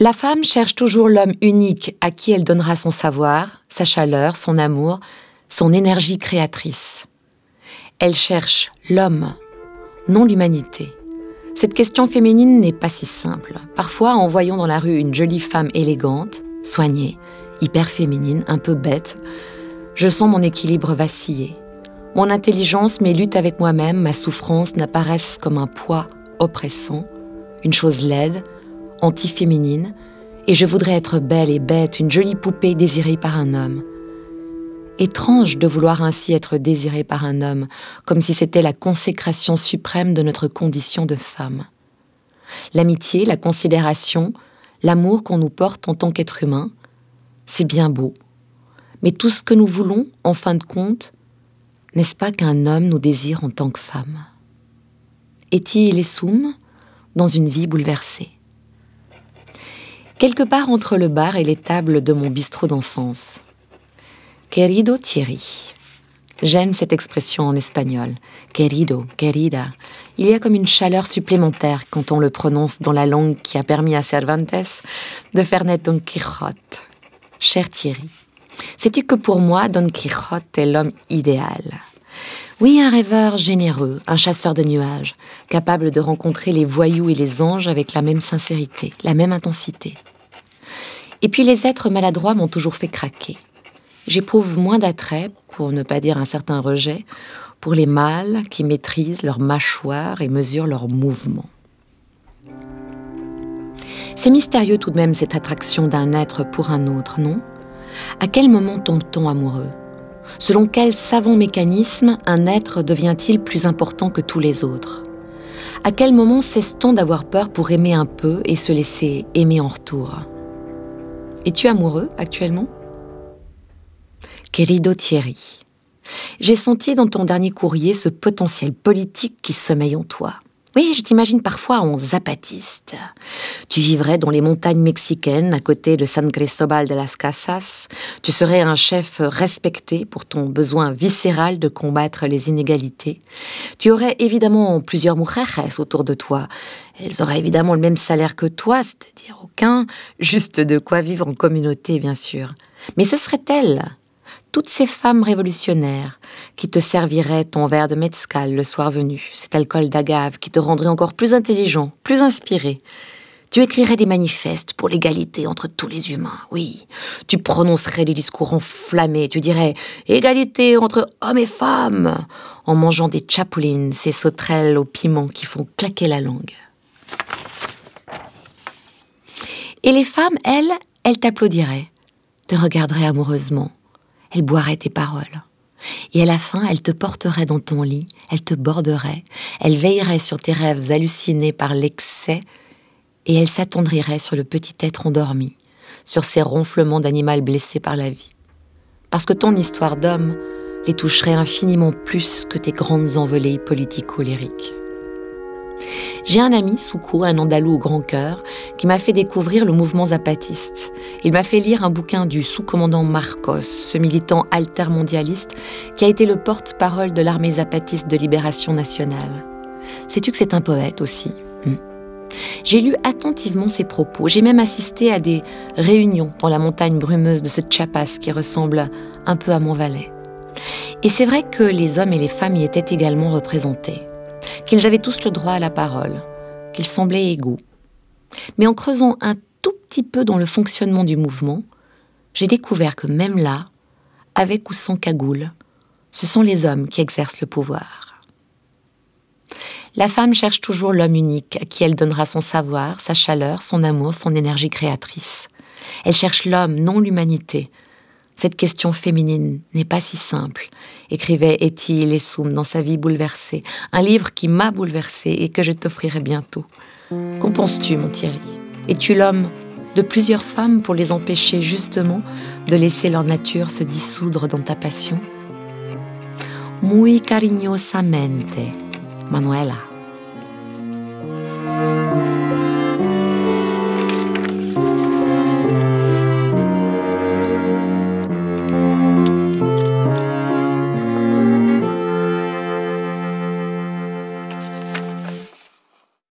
La femme cherche toujours l'homme unique à qui elle donnera son savoir, sa chaleur, son amour, son énergie créatrice. Elle cherche l'homme, non l'humanité. Cette question féminine n'est pas si simple. Parfois, en voyant dans la rue une jolie femme élégante, soignée, hyper féminine, un peu bête, je sens mon équilibre vaciller. Mon intelligence, mes luttes avec moi-même, ma souffrance n'apparaissent comme un poids oppressant, une chose laide, anti-féminine, et je voudrais être belle et bête, une jolie poupée désirée par un homme. Étrange de vouloir ainsi être désirée par un homme, comme si c'était la consécration suprême de notre condition de femme. L'amitié, la considération, l'amour qu'on nous porte en tant qu'être humain, c'est bien beau. Mais tout ce que nous voulons, en fin de compte, n'est-ce pas qu'un homme nous désire en tant que femme? Eti les soum dans une vie bouleversée? Quelque part entre le bar et les tables de mon bistrot d'enfance. Querido Thierry. J'aime cette expression en espagnol. Querido, querida. Il y a comme une chaleur supplémentaire quand on le prononce dans la langue qui a permis à Cervantes de faire naître Don Quichotte. Cher Thierry, sais-tu que pour moi, Don Quichotte est l'homme idéal? Oui, un rêveur généreux, un chasseur de nuages, capable de rencontrer les voyous et les anges avec la même sincérité, la même intensité. Et puis les êtres maladroits m'ont toujours fait craquer. J'éprouve moins d'attrait, pour ne pas dire un certain rejet, pour les mâles qui maîtrisent leurs mâchoires et mesurent leurs mouvements. C'est mystérieux tout de même cette attraction d'un être pour un autre, non? À quel moment tombe-t-on amoureux? Selon quel savant mécanisme un être devient-il plus important que tous les autres? À quel moment cesse-t-on d'avoir peur pour aimer un peu et se laisser aimer en retour? Es-tu amoureux actuellement? Querido Thierry, j'ai senti dans ton dernier courrier ce potentiel politique qui sommeille en toi. Oui, je t'imagine parfois en zapatiste. Tu vivrais dans les montagnes mexicaines à côté de San Cristobal de las Casas. Tu serais un chef respecté pour ton besoin viscéral de combattre les inégalités. Tu aurais évidemment plusieurs mujeres autour de toi. Elles auraient évidemment le même salaire que toi, c'est-à-dire aucun, juste de quoi vivre en communauté, bien sûr. Mais ce seraient elles toutes ces femmes révolutionnaires qui te serviraient ton verre de mezcal le soir venu, cet alcool d'agave qui te rendrait encore plus intelligent, plus inspiré. Tu écrirais des manifestes pour l'égalité entre tous les humains, oui. Tu prononcerais des discours enflammés, tu dirais égalité entre hommes et femmes, en mangeant des chapulines, ces sauterelles au piment qui font claquer la langue. Et les femmes, elles, elles t'applaudiraient, te regarderaient amoureusement, elle boirait tes paroles. Et à la fin, elle te porterait dans ton lit, elle te borderait, elle veillerait sur tes rêves hallucinés par l'excès, et elle s'attendrirait sur le petit être endormi, sur ses ronflements d'animal blessé par la vie. Parce que ton histoire d'homme les toucherait infiniment plus que tes grandes envolées politico-lyriques. J'ai un ami, Soukou, un andalou au grand cœur, qui m'a fait découvrir le mouvement zapatiste. Il m'a fait lire un bouquin du sous-commandant Marcos, ce militant altermondialiste qui a été le porte-parole de l'armée zapatiste de libération nationale. Sais-tu que c'est un poète aussi? Hmm. J'ai lu attentivement ses propos. J'ai même assisté à des réunions dans la montagne brumeuse de ce Chiapas qui ressemble un peu à Montvalais. Et c'est vrai que les hommes et les femmes y étaient également représentés qu'ils avaient tous le droit à la parole, qu'ils semblaient égaux. Mais en creusant un tout petit peu dans le fonctionnement du mouvement, j'ai découvert que même là, avec ou sans cagoule, ce sont les hommes qui exercent le pouvoir. La femme cherche toujours l'homme unique à qui elle donnera son savoir, sa chaleur, son amour, son énergie créatrice. Elle cherche l'homme, non l'humanité, cette question féminine n'est pas si simple, écrivait Etty Lessoum dans sa vie bouleversée, un livre qui m'a bouleversée et que je t'offrirai bientôt. Qu'en penses-tu, mon Thierry? Es-tu l'homme de plusieurs femmes pour les empêcher justement de laisser leur nature se dissoudre dans ta passion? Muy cariñosamente, Manuela.